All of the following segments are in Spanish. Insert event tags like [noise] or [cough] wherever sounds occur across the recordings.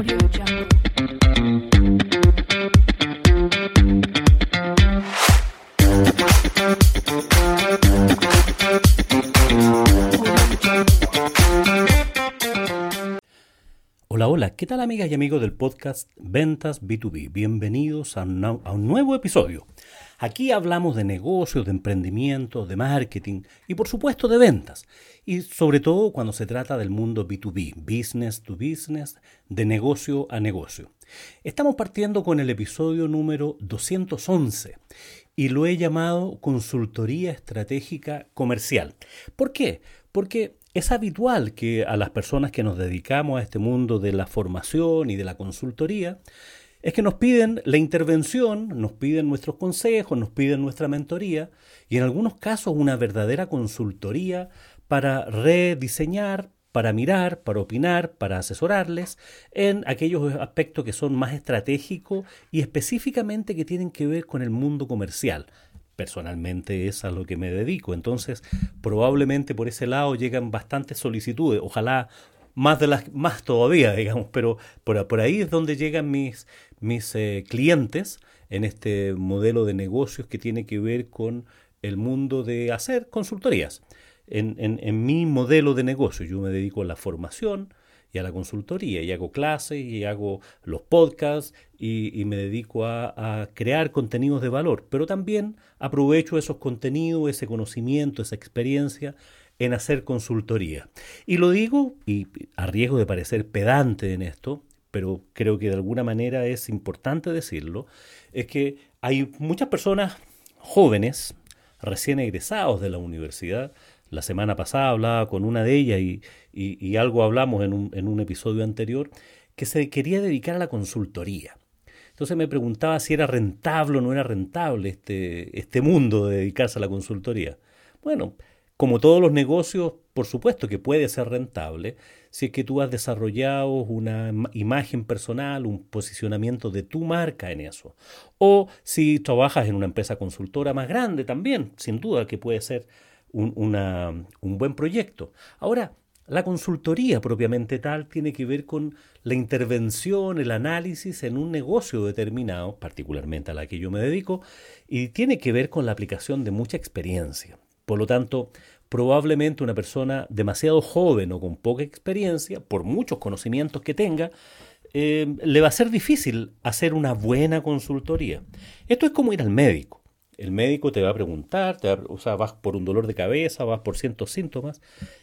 Hola, hola, ¿qué tal amigas y amigos del podcast Ventas B2B? Bienvenidos a, un a un nuevo episodio. Aquí hablamos de negocios, de emprendimiento, de marketing y por supuesto de ventas. Y sobre todo cuando se trata del mundo B2B, business to business, de negocio a negocio. Estamos partiendo con el episodio número 211 y lo he llamado consultoría estratégica comercial. ¿Por qué? Porque es habitual que a las personas que nos dedicamos a este mundo de la formación y de la consultoría, es que nos piden la intervención, nos piden nuestros consejos, nos piden nuestra mentoría y en algunos casos una verdadera consultoría para rediseñar, para mirar, para opinar, para asesorarles en aquellos aspectos que son más estratégicos y específicamente que tienen que ver con el mundo comercial. Personalmente es a lo que me dedico, entonces probablemente por ese lado llegan bastantes solicitudes, ojalá más de las más todavía, [laughs] digamos, pero por, por ahí es donde llegan mis, mis eh, clientes en este modelo de negocios que tiene que ver con el mundo de hacer consultorías. En, mi modelo de negocio yo me dedico a la formación y a la consultoría y hago clases y hago los podcasts y, y me dedico a, a crear contenidos de valor, pero también aprovecho esos contenidos, ese conocimiento, esa experiencia en hacer consultoría. Y lo digo, y a riesgo de parecer pedante en esto, pero creo que de alguna manera es importante decirlo, es que hay muchas personas jóvenes, recién egresados de la universidad. La semana pasada hablaba con una de ellas y, y- algo hablamos en un, en un episodio anterior, que se quería dedicar a la consultoría. Entonces me preguntaba si era rentable o no era rentable este, este mundo de dedicarse a la consultoría. Bueno, como todos los negocios, por supuesto que puede ser rentable si es que tú has desarrollado una ima- imagen personal, un posicionamiento de tu marca en eso. O si trabajas en una empresa consultora más grande también, sin duda que puede ser un, un buen proyecto. Ahora, la consultoría propiamente tal tiene que ver con la intervención, el análisis en un negocio determinado, particularmente a la que yo me dedico, y tiene que ver con la aplicación de mucha experiencia. Por lo tanto, probablemente una persona demasiado joven o con poca experiencia, por muchos conocimientos que tenga, eh, le va a ser difícil hacer una buena consultoría. Esto es como ir al médico. El médico te va a preguntar, te o sea, vas por un dolor de cabeza, vas por ciertos síntomas,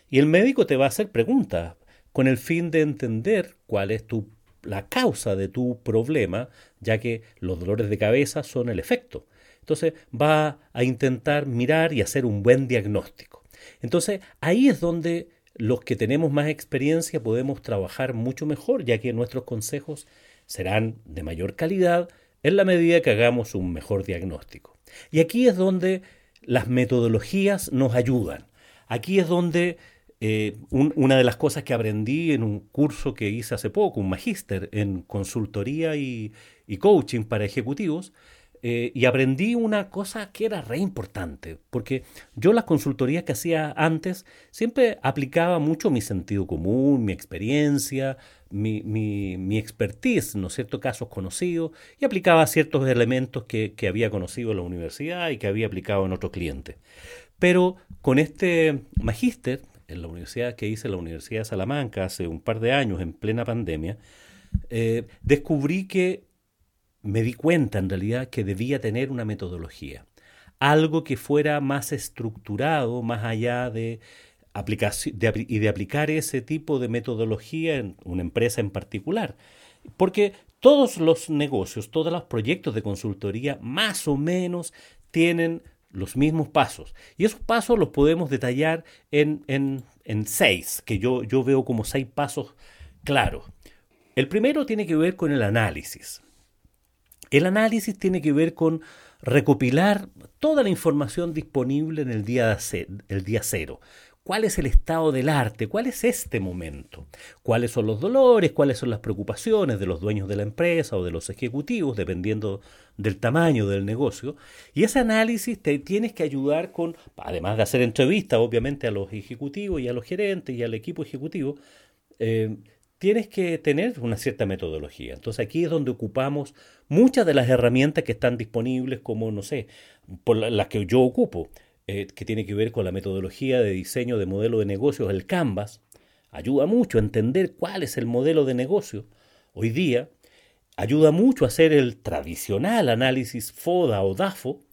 y el médico te va a hacer preguntas con el fin de entender cuál es tu, la causa de tu problema, ya que los dolores de cabeza son el efecto. Entonces va a intentar mirar y hacer un buen diagnóstico. Entonces ahí es donde los que tenemos más experiencia podemos trabajar mucho mejor, ya que nuestros consejos serán de mayor calidad en la medida que hagamos un mejor diagnóstico. Y aquí es donde las metodologías nos ayudan. Aquí es donde eh, un- una de las cosas que aprendí en un curso que hice hace poco, un magíster en consultoría y, y coaching para ejecutivos, eh, y aprendí una cosa que era re importante, porque yo las consultorías que hacía antes siempre aplicaba mucho mi sentido común, mi experiencia, mi, mi, mi expertise, ¿no es cierto?, casos conocidos, y aplicaba ciertos elementos que, que había conocido en la universidad y que había aplicado en otros clientes. Pero con este magíster, en la universidad que hice en la Universidad de Salamanca hace un par de años, en plena pandemia, eh, descubrí que me di cuenta en realidad que debía tener una metodología, algo que fuera más estructurado, más allá de y de aplicar ese tipo de metodología en una empresa en particular. Porque todos los negocios, todos los proyectos de consultoría más o menos tienen los mismos pasos. Y esos pasos los podemos detallar en, en, en seis, que yo, yo veo como seis pasos claros. El primero tiene que ver con el análisis. El análisis tiene que ver con recopilar toda la información disponible en el día, el día cero. ¿Cuál es el estado del arte? ¿Cuál es este momento? ¿Cuáles son los dolores? ¿Cuáles son las preocupaciones de los dueños de la empresa o de los ejecutivos, dependiendo del tamaño del negocio? Y ese análisis te tienes que ayudar con, además de hacer entrevistas, obviamente, a los ejecutivos y a los gerentes y al equipo ejecutivo, eh, tienes que tener una cierta metodología. Entonces aquí es donde ocupamos muchas de las herramientas que están disponibles, como, no sé, por las que yo ocupo, eh, que tiene que ver con la metodología de diseño de modelo de negocios, el Canvas. Ayuda mucho a entender cuál es el modelo de negocio. Hoy día ayuda mucho a hacer el tradicional análisis FODA o DAFO,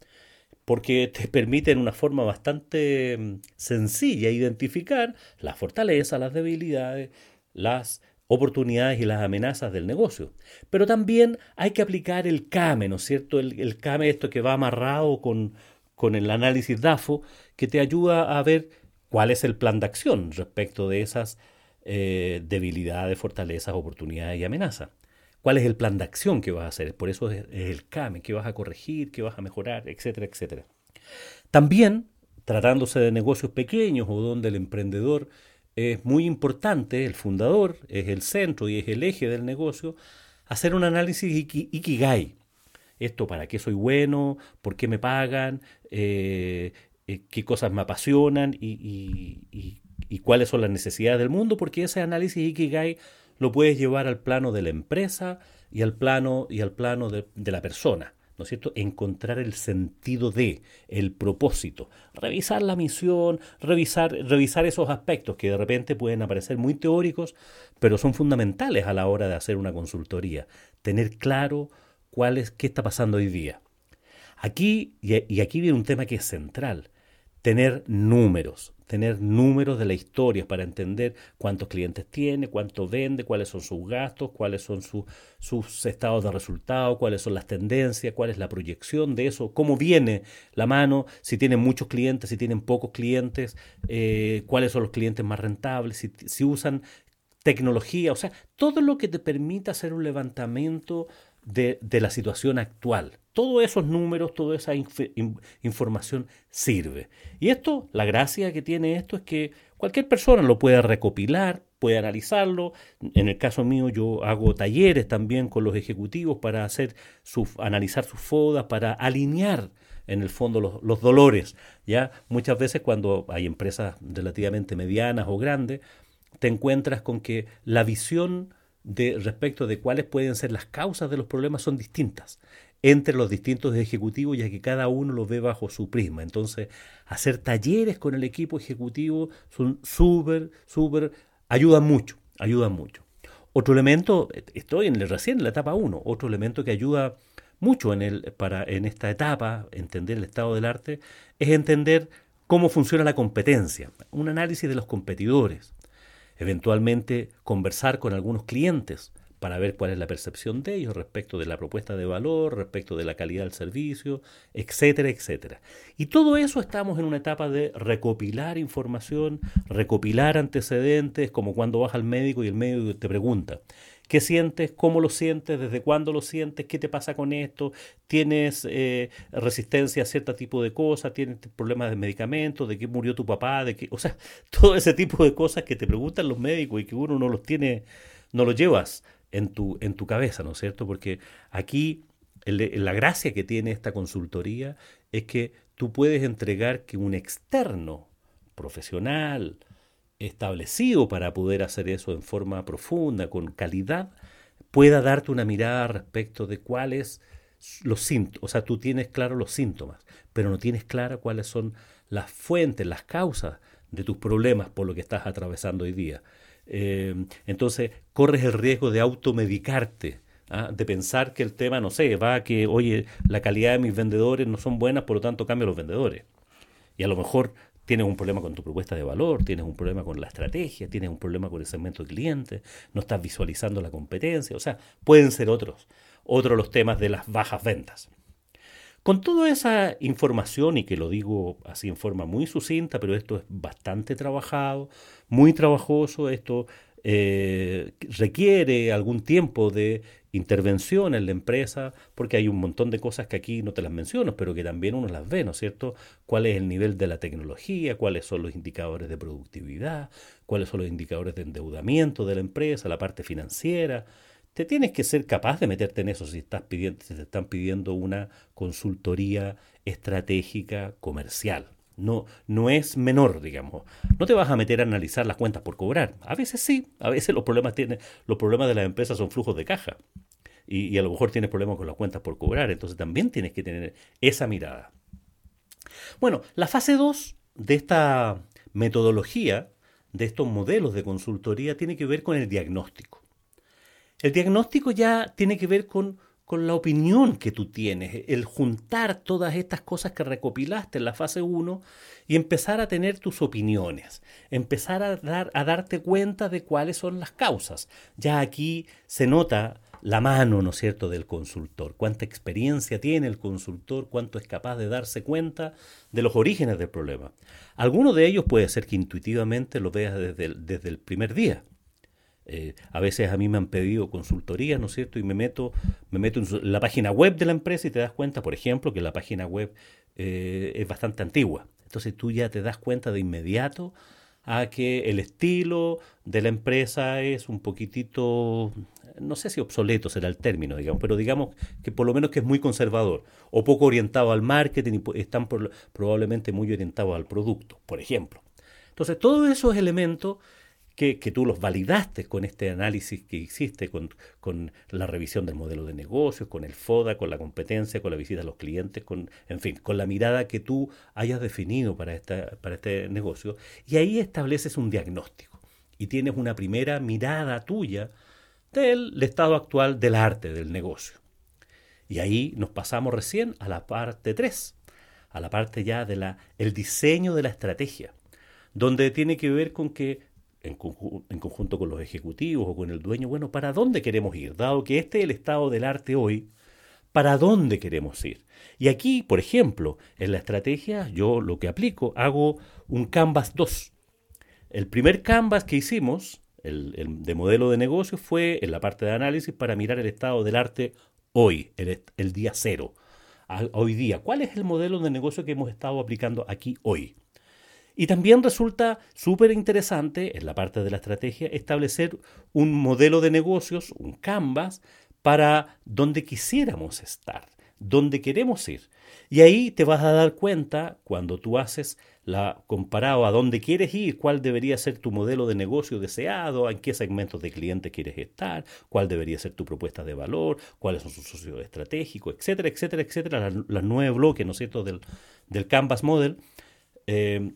porque te permite en una forma bastante mm, sencilla identificar las fortalezas, las debilidades, las oportunidades y las amenazas del negocio. Pero también hay que aplicar el CAME, ¿no es cierto? El, el CAME, esto que va amarrado con, con el análisis DAFO, que te ayuda a ver cuál es el plan de acción respecto de esas eh, debilidades, fortalezas, oportunidades y amenazas. ¿Cuál es el plan de acción que vas a hacer? Por eso es el CAME, qué vas a corregir, qué vas a mejorar, etcétera, etcétera. También, tratándose de negocios pequeños o donde el emprendedor es muy importante, el fundador es el centro y es el eje del negocio, hacer un análisis ikigai. Esto, ¿para qué soy bueno? ¿Por qué me pagan? Eh, eh, ¿Qué cosas me apasionan? Y, cuáles son las necesidades del mundo? Porque ese análisis ikigai lo puedes llevar al plano de la empresa y al plano, y al plano de la persona. ¿No es cierto? Encontrar el sentido de, el propósito, revisar la misión, revisar, revisar esos aspectos que de repente pueden aparecer muy teóricos, pero son fundamentales a la hora de hacer una consultoría. Tener claro cuál es, qué está pasando hoy día. Aquí, y aquí viene un tema que es central, tener números, tener números de la historia para entender cuántos clientes tiene, cuánto vende, cuáles son sus gastos, cuáles son sus estados de resultado, cuáles son las tendencias, cuál es la proyección de eso, cómo viene la mano, si tienen muchos clientes, si tienen pocos clientes, eh, cuáles son los clientes más rentables, si, si usan tecnología, o sea, todo lo que te permita hacer un levantamiento de, la situación actual. Todos esos números, toda esa información sirve. Y esto, la gracia que tiene esto es que cualquier persona lo puede recopilar, puede analizarlo. En el caso mío yo hago talleres también con los ejecutivos para hacer analizar sus fodas, para alinear en el fondo los, los, dolores. Ya muchas veces cuando hay empresas relativamente medianas o grandes, te encuentras con que la visión de respecto de cuáles pueden ser las causas de los problemas son distintas entre los distintos ejecutivos, ya que cada uno lo ve bajo su prisma. Entonces, hacer talleres con el equipo ejecutivo son súper, súper, ayudan mucho, ayudan mucho. Otro elemento, estoy en recién en la etapa 1, otro elemento que ayuda mucho en, el, para, en esta etapa, entender el estado del arte, es entender cómo funciona la competencia, un análisis de los competidores, eventualmente conversar con algunos clientes para ver cuál es la percepción de ellos respecto de la propuesta de valor, respecto de la calidad del servicio, etcétera, etcétera. Y todo eso estamos en una etapa de recopilar información, recopilar antecedentes, como cuando vas al médico y el médico te pregunta, ¿Qué sientes? ¿Cómo lo sientes? ¿Desde cuándo lo sientes? ¿Qué te pasa con esto? ¿Tienes eh, resistencia a cierto tipo de cosas? ¿Tienes problemas de medicamentos? ¿De qué murió tu papá? ¿De qué? O sea, [laughs] todo ese tipo de cosas que te preguntan los médicos y que uno no los tiene, no los llevas en tu, en tu cabeza, ¿no es cierto? Porque aquí la gracia que tiene esta consultoría es que tú puedes entregar que un externo profesional, establecido para poder hacer eso en forma profunda, con calidad, pueda darte una mirada respecto de cuáles los síntomas, o sea, tú tienes claro los síntomas, pero no tienes claro cuáles son las fuentes, las causas de tus problemas por lo que estás atravesando hoy día. Eh, entonces, corres el riesgo de automedicarte, ¿ah? de pensar que el tema, no sé, va a que, oye, la calidad de mis vendedores no son buenas, por lo tanto cambio los vendedores. Y a lo mejor Tienes un problema con tu propuesta de valor, tienes un problema con la estrategia, tienes un problema con el segmento de clientes, no estás visualizando la competencia, o sea, pueden ser otros, otros los temas de las bajas ventas. Con toda esa información, y que lo digo así en forma muy sucinta, pero esto es bastante trabajado, muy trabajoso, esto eh, requiere algún tiempo de intervención en la empresa, porque hay un montón de cosas que aquí no te las menciono, pero que también uno las ve, ¿no es cierto? ¿Cuál es el nivel de la tecnología? ¿Cuáles son los indicadores de productividad? ¿Cuáles son los indicadores de endeudamiento de la empresa? ¿La parte financiera? Te tienes que ser capaz de meterte en eso si, estás pidiendo, si te están pidiendo una consultoría estratégica comercial. No, no es menor, digamos. No te vas a meter a analizar las cuentas por cobrar. A veces sí, a veces los problemas, tienen, los problemas de las empresas son flujos de caja. Y, y a lo mejor tienes problemas con las cuentas por cobrar. Entonces también tienes que tener esa mirada. Bueno, la fase 2 de esta metodología, de estos modelos de consultoría, tiene que ver con el diagnóstico. El diagnóstico ya tiene que ver con con la opinión que tú tienes, el juntar todas estas cosas que recopilaste en la fase 1 y empezar a tener tus opiniones, empezar a, dar, a darte cuenta de cuáles son las causas. Ya aquí se nota la mano, ¿no cierto?, del consultor, cuánta experiencia tiene el consultor, cuánto es capaz de darse cuenta de los orígenes del problema. Alguno de ellos puede ser que intuitivamente lo veas desde desde el primer día. Eh, a veces a mí me han pedido consultorías, ¿no es cierto? Y me meto, me meto en la página web de la empresa y te das cuenta, por ejemplo, que la página web eh, es bastante antigua. Entonces tú ya te das cuenta de inmediato a que el estilo de la empresa es un poquitito, no sé si obsoleto será el término, digamos, pero digamos que por lo menos que es muy conservador o poco orientado al marketing y están probablemente muy orientados al producto, por ejemplo. Entonces todos esos elementos que, tú los validaste con este análisis que hiciste, con, con, la revisión del modelo de negocios, con el FODA, con la competencia, con la visita a los clientes, con, en fin, con la mirada que tú hayas definido para, esta, para este negocio. Y ahí estableces un diagnóstico y tienes una primera mirada tuya del estado actual del arte del negocio. Y ahí nos pasamos recién a la parte 3, a la parte ya de la el diseño de la estrategia, donde tiene que ver con que en, conjunto con los ejecutivos o con el dueño, bueno, ¿para dónde queremos ir? Dado que este es el estado del arte hoy, ¿para dónde queremos ir? Y aquí, por ejemplo, en la estrategia, yo lo que aplico, hago un Canvas 2. El primer Canvas que hicimos, el, de modelo de negocio, fue en la parte de análisis para mirar el estado del arte hoy, el, el día cero. hoy día, ¿cuál es el modelo de negocio que hemos estado aplicando aquí hoy? Y también resulta súper interesante en la parte de la estrategia establecer un modelo de negocios, un canvas, para donde quisiéramos estar, donde queremos ir. Y ahí te vas a dar cuenta cuando tú haces la comparado a dónde quieres ir, cuál debería ser tu modelo de negocio deseado, en qué segmentos de clientes quieres estar, cuál debería ser tu propuesta de valor, cuáles son sus socios estratégicos, etcétera, etcétera, etcétera, las, nueve bloques, ¿no es cierto?, del, del Canvas Model. Eh,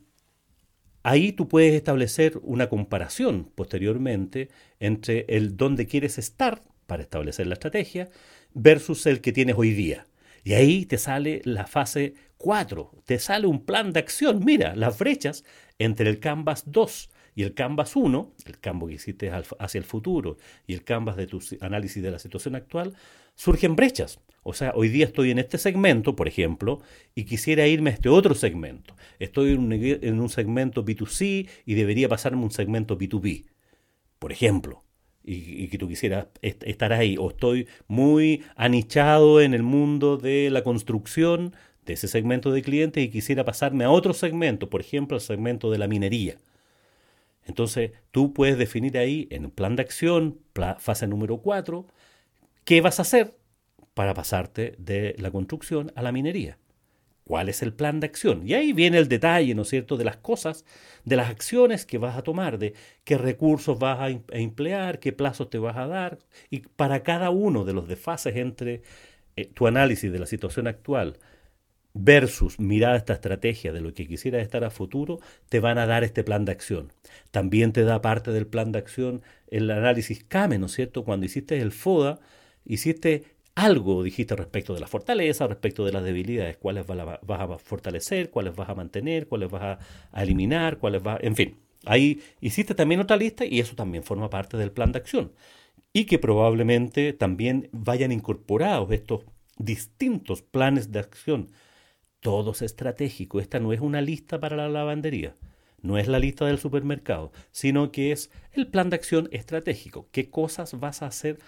Ahí tú puedes establecer una comparación posteriormente entre el dónde quieres estar para establecer la estrategia versus el que tienes hoy día. Y ahí te sale la fase 4, te sale un plan de acción. Mira, las brechas entre el Canvas 2 y el Canvas 1, el Canvas que hiciste hacia el futuro y el Canvas de tu análisis de la situación actual, surgen brechas. O sea, hoy día estoy en este segmento, por ejemplo, y quisiera irme a este otro segmento. Estoy en un, segmento B2C y debería pasarme un segmento B2B, por ejemplo. Y, que tú quisieras estar ahí. O estoy muy anichado en el mundo de la construcción de ese segmento de clientes y quisiera pasarme a otro segmento, por ejemplo, al segmento de la minería. Entonces, tú puedes definir ahí en plan de acción, fase número 4, ¿Qué vas a hacer para pasarte de la construcción a la minería? ¿Cuál es el plan de acción? Y ahí viene el detalle, ¿no es cierto?, de las cosas, de las acciones que vas a tomar, de qué recursos vas a, emplear, qué plazos te vas a dar. Y para cada uno de los desfases entre eh, tu análisis de la situación actual versus mirar esta estrategia de lo que quisieras estar a futuro, te van a dar este plan de acción. También te da parte del plan de acción el análisis CAME, ¿no es cierto? Cuando hiciste el FODA, hiciste algo, dijiste respecto de la fortaleza, respecto de las debilidades, cuáles vas a fortalecer, cuáles vas a mantener, cuáles vas a, eliminar, cuáles vas, en fin. Ahí hiciste también otra lista y eso también forma parte del plan de acción. Y que probablemente también vayan incorporados estos distintos planes de acción, todos estratégicos. Esta no es una lista para la lavandería, no es la lista del supermercado, sino que es el plan de acción estratégico. ¿Qué cosas vas a hacer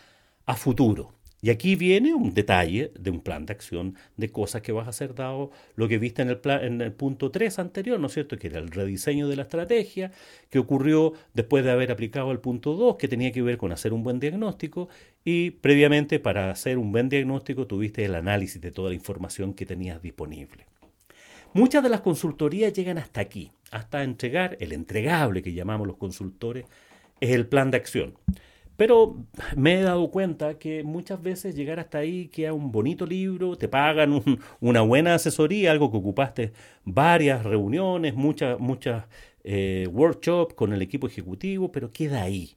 a futuro. Y aquí viene un detalle de un plan de acción de cosas que vas a hacer dado lo que viste en el, plan, en el punto 3 anterior, ¿no es cierto? Que era el rediseño de la estrategia, que ocurrió después de haber aplicado el punto 2, que tenía que ver con hacer un buen diagnóstico, y previamente para hacer un buen diagnóstico tuviste el análisis de toda la información que tenías disponible. Muchas de las consultorías llegan hasta aquí, hasta entregar el entregable que llamamos los consultores, es el plan de acción. Pero me he dado cuenta que muchas veces llegar hasta ahí queda un bonito libro, te pagan una buena asesoría, algo que ocupaste varias reuniones, muchas, muchas eh, workshops con el equipo ejecutivo, pero queda ahí.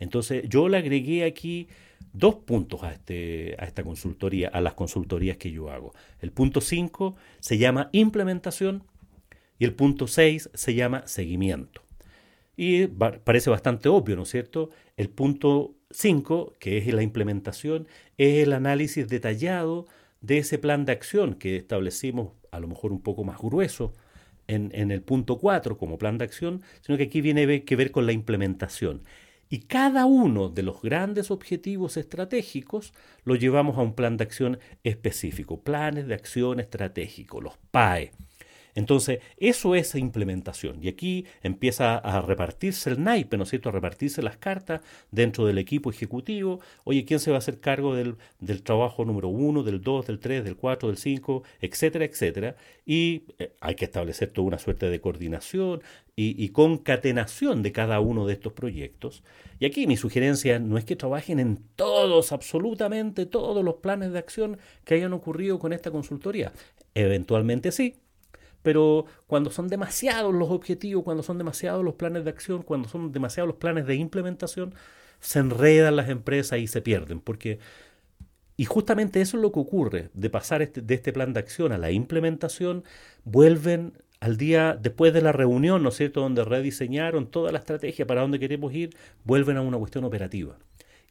Entonces yo le agregué aquí dos puntos a, este, a esta consultoría, a las consultorías que yo hago. El punto 5 se llama implementación y el punto 6 se llama seguimiento. Y parece bastante obvio, ¿no es cierto? El punto 5, que es la implementación, es el análisis detallado de ese plan de acción que establecimos a lo mejor un poco más grueso en, en el punto 4 como plan de acción, sino que aquí viene que ver con la implementación. Y cada uno de los grandes objetivos estratégicos lo llevamos a un plan de acción específico, planes de acción estratégico, los PAE. Entonces, eso es implementación. Y aquí empieza a repartirse el naipe, ¿no es cierto? A repartirse las cartas dentro del equipo ejecutivo. Oye, ¿quién se va a hacer cargo del, trabajo número uno, del dos, del tres, del cuatro, del cinco, etcétera, etcétera? Y eh, hay que establecer toda una suerte de coordinación y, concatenación de cada uno de estos proyectos. Y aquí mi sugerencia no es que trabajen en todos, absolutamente todos los planes de acción que hayan ocurrido con esta consultoría. Eventualmente sí, pero cuando son demasiados los objetivos, cuando son demasiados los planes de acción, cuando son demasiados los planes de implementación, se enredan las empresas y se pierden, porque y justamente eso es lo que ocurre, de pasar este, de este plan de acción a la implementación, vuelven al día después de la reunión, ¿no es cierto?, donde rediseñaron toda la estrategia para dónde queremos ir, vuelven a una cuestión operativa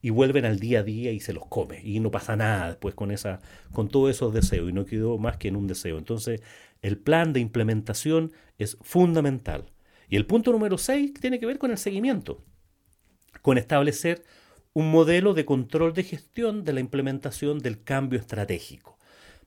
y vuelven al día a día y se los come y no pasa nada después con esa con todos esos deseos y no quedó más que en un deseo. Entonces, el plan de implementación es fundamental. Y el punto número 6 tiene que ver con el seguimiento, con establecer un modelo de control de gestión de la implementación del cambio estratégico.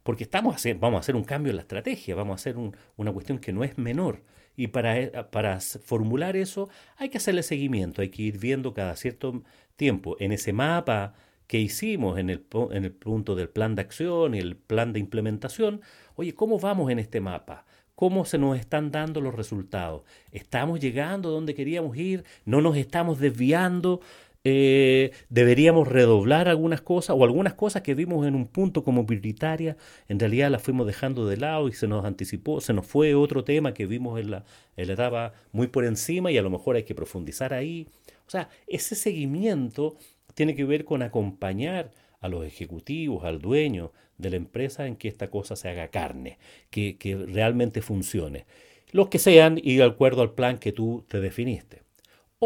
Porque estamos vamos a hacer un cambio en la estrategia, vamos a hacer una cuestión que no es menor. Y para, para formular eso hay que hacerle seguimiento, hay que ir viendo cada cierto tiempo en ese mapa que hicimos en el, en el punto del plan de acción y el plan de implementación, oye, ¿cómo vamos en este mapa? ¿Cómo se nos están dando los resultados? ¿Estamos llegando donde queríamos ir? ¿No nos estamos desviando? Eh, deberíamos redoblar algunas cosas o algunas cosas que vimos en un punto como prioritaria, en realidad las fuimos dejando de lado y se nos anticipó, se nos fue otro tema que vimos en la, en la etapa muy por encima y a lo mejor hay que profundizar ahí. O sea, ese seguimiento tiene que ver con acompañar a los ejecutivos, al dueño de la empresa en que esta cosa se haga carne, que, que realmente funcione. Los que sean y de acuerdo al plan que tú te definiste.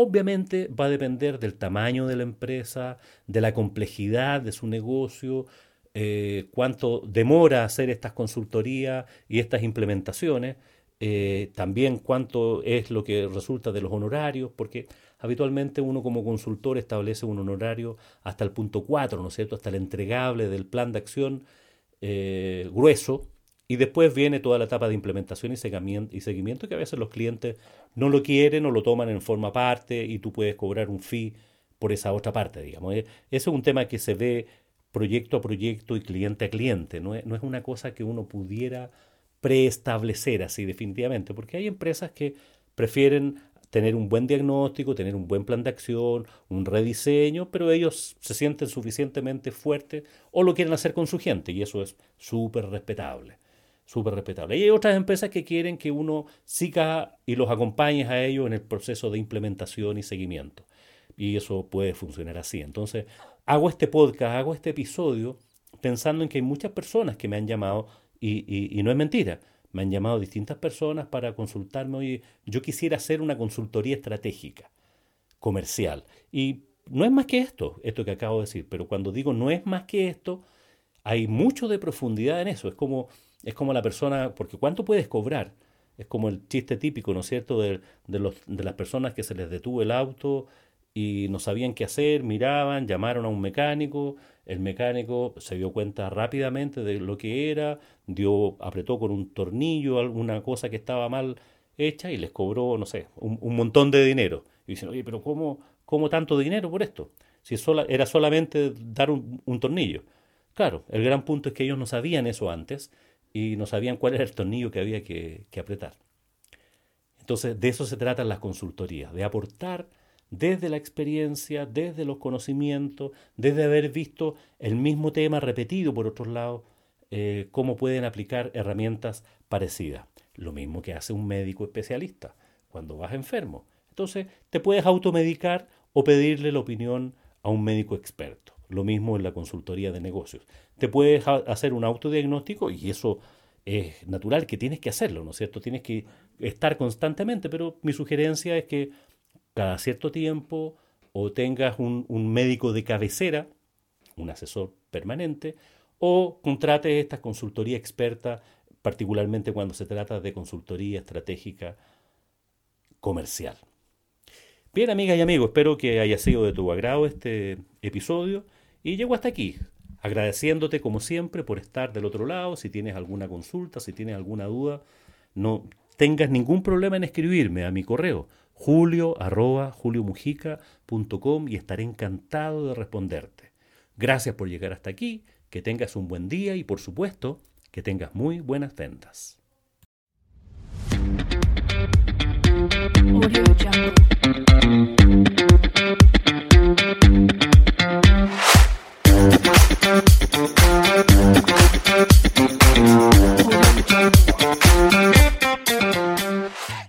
Obviamente va a depender del tamaño de la empresa, de la complejidad de su negocio, eh, cuánto demora hacer estas consultorías y estas implementaciones, eh, también cuánto es lo que resulta de los honorarios, porque habitualmente uno como consultor establece un honorario hasta el punto 4, ¿no es cierto? Hasta el entregable del plan de acción eh, grueso, y después viene toda la etapa de implementación y seguimiento, que a veces los clientes no lo quieren o lo toman en forma parte y tú puedes cobrar un fee por esa otra parte, digamos. Eh, ese es un tema que se ve proyecto a proyecto y cliente a cliente, no es, no es una cosa que uno pudiera preestablecer así definitivamente, porque hay empresas que prefieren tener un buen diagnóstico, tener un buen plan de acción, un rediseño, pero ellos se sienten suficientemente fuertes o lo quieren hacer con su gente y eso es súper respetable, súper respetable. Y hay otras empresas que quieren que uno siga y los acompañe a ellos en el proceso de implementación y seguimiento. Y eso puede funcionar así. Entonces, hago este podcast, hago este episodio pensando en que hay muchas personas que me han llamado y, y no es mentira me han llamado distintas personas para consultarme, oye, yo quisiera hacer una consultoría estratégica, comercial. Y no es más que esto, esto que acabo de decir, pero cuando digo no es más que esto, hay mucho de profundidad en eso. Es como, es como la persona, porque ¿cuánto puedes cobrar? Es como el chiste típico, ¿no es cierto?, de, de, los, de las personas que se les detuvo el auto y no sabían qué hacer, miraban, llamaron a un mecánico el mecánico se dio cuenta rápidamente de lo que era, dio, apretó con un tornillo alguna cosa que estaba mal hecha y les cobró, no sé, un, montón de dinero. Y dicen, oye, pero ¿cómo, cómo tanto dinero por esto? Si era solamente dar un, tornillo. Claro, el gran punto es que ellos no sabían eso antes y no sabían cuál era el tornillo que había que, apretar. Entonces, de eso se tratan las consultorías, de aportar desde la experiencia, desde los conocimientos, desde haber visto el mismo tema repetido por otros lados, eh, cómo pueden aplicar herramientas parecidas. Lo mismo que hace un médico especialista cuando vas enfermo. Entonces, te puedes automedicar o pedirle la opinión a un médico experto. Lo mismo en la consultoría de negocios. Te puedes hacer un autodiagnóstico y eso es natural que tienes que hacerlo, ¿no es cierto? Tienes que estar constantemente, pero mi sugerencia es que cada cierto tiempo o tengas un, médico de cabecera, un asesor permanente, o contrates esta consultoría experta, particularmente cuando se trata de consultoría estratégica comercial. Bien, amigas y amigos, espero que haya sido de tu agrado este episodio y llego hasta aquí, agradeciéndote como siempre por estar del otro lado, si tienes alguna consulta, si tienes alguna duda, no tengas ningún problema en escribirme a mi correo julio arroba y estaré encantado de responderte. Gracias por llegar hasta aquí, que tengas un buen día y por supuesto que tengas muy buenas ventas. Audio Jungle.